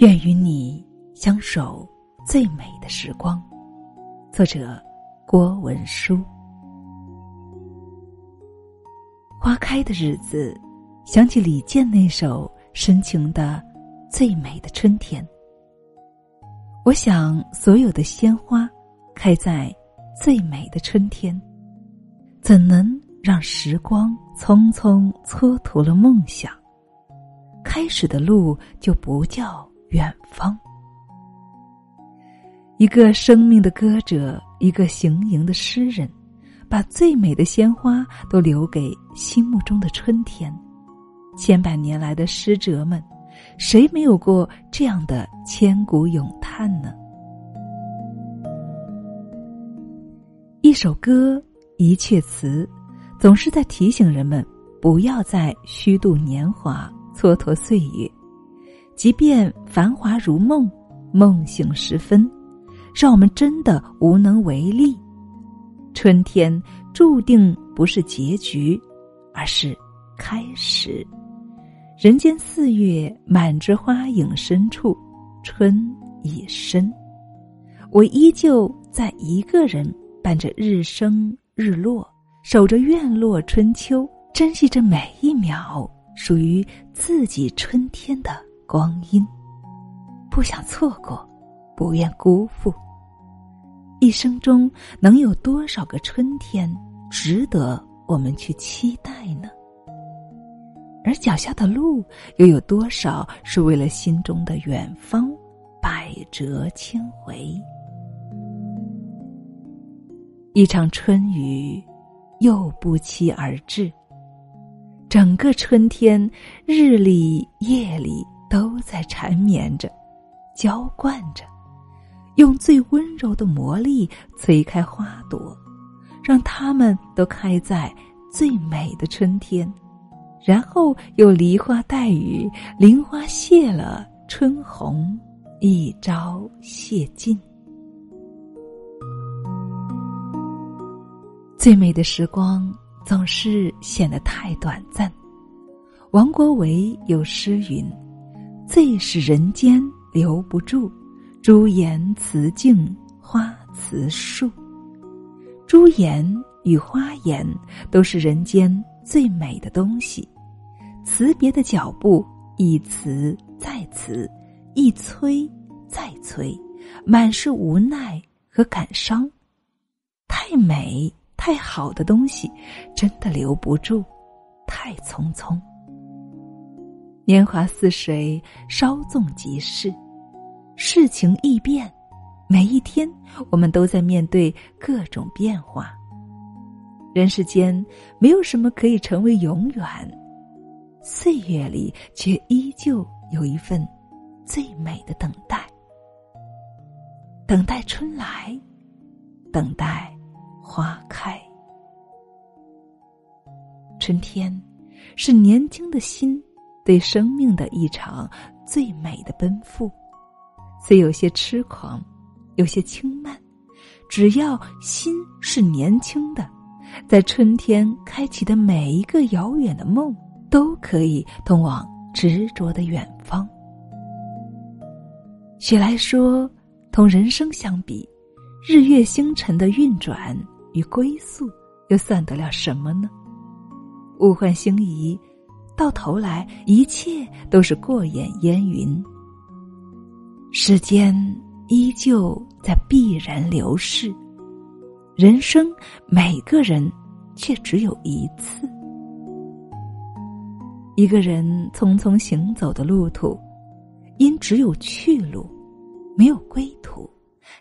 愿与你相守最美的时光。作者：郭文书。花开的日子，想起李健那首深情的《最美的春天》。我想，所有的鲜花开在最美的春天，怎能让时光匆匆蹉跎了梦想？开始的路就不叫。远方，一个生命的歌者，一个行吟的诗人，把最美的鲜花都留给心目中的春天。千百年来的诗者们，谁没有过这样的千古咏叹呢？一首歌，一阙词，总是在提醒人们，不要再虚度年华，蹉跎岁月。即便繁华如梦，梦醒时分，让我们真的无能为力。春天注定不是结局，而是开始。人间四月，满枝花影深处，春已深。我依旧在一个人伴着日升日落，守着院落春秋，珍惜着每一秒属于自己春天的。光阴，不想错过，不愿辜负。一生中能有多少个春天值得我们去期待呢？而脚下的路又有多少是为了心中的远方，百折千回？一场春雨又不期而至，整个春天，日里夜里。都在缠绵着，浇灌着，用最温柔的魔力催开花朵，让它们都开在最美的春天，然后又梨花带雨，菱花谢了春红，一朝谢尽。最美的时光总是显得太短暂。王国维有诗云。最是人间留不住，朱颜辞镜花辞树。朱颜与花颜都是人间最美的东西。辞别的脚步，一辞再辞，一催再催，满是无奈和感伤。太美太好的东西，真的留不住，太匆匆。年华似水，稍纵即逝，事情易变，每一天我们都在面对各种变化。人世间没有什么可以成为永远，岁月里却依旧有一份最美的等待，等待春来，等待花开。春天，是年轻的心。对生命的一场最美的奔赴，虽有些痴狂，有些轻慢，只要心是年轻的，在春天开启的每一个遥远的梦，都可以通往执着的远方。雪来说，同人生相比，日月星辰的运转与归宿，又算得了什么呢？物换星移。到头来，一切都是过眼烟云。时间依旧在必然流逝，人生每个人却只有一次。一个人匆匆行走的路途，因只有去路，没有归途，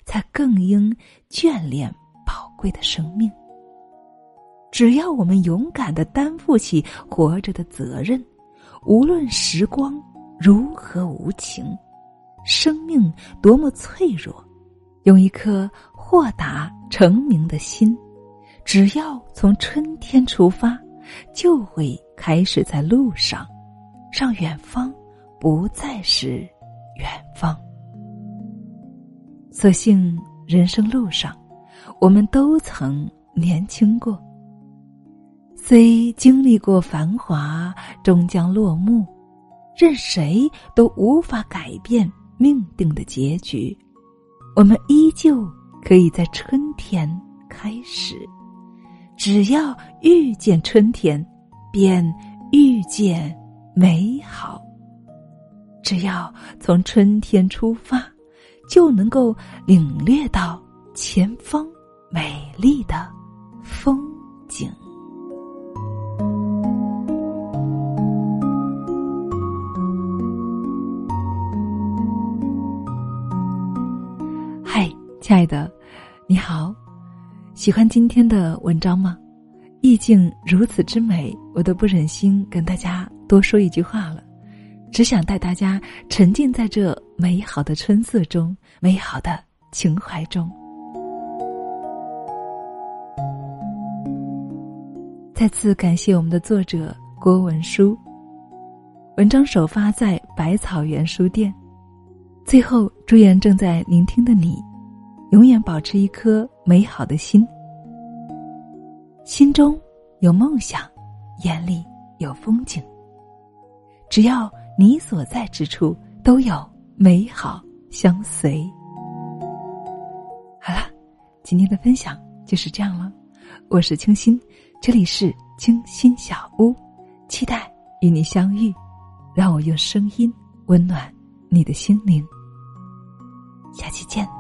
才更应眷恋宝贵的生命。只要我们勇敢的担负起活着的责任，无论时光如何无情，生命多么脆弱，用一颗豁达澄明的心，只要从春天出发，就会开始在路上，让远方不再是远方。所幸人生路上，我们都曾年轻过。虽经历过繁华，终将落幕，任谁都无法改变命定的结局，我们依旧可以在春天开始。只要遇见春天，便遇见美好。只要从春天出发，就能够领略到前方美丽的风景。亲爱的，你好，喜欢今天的文章吗？意境如此之美，我都不忍心跟大家多说一句话了。只想带大家沉浸在这美好的春色中，美好的情怀中。再次感谢我们的作者郭文书。文章首发在百草园书店。最后，祝愿正在聆听的你，永远保持一颗美好的心，心中有梦想，眼里有风景。只要。你所在之处都有美好相随。好了，今天的分享就是这样了。我是清新，这里是清新小屋，期待与你相遇。让我用声音温暖你的心灵。下期见。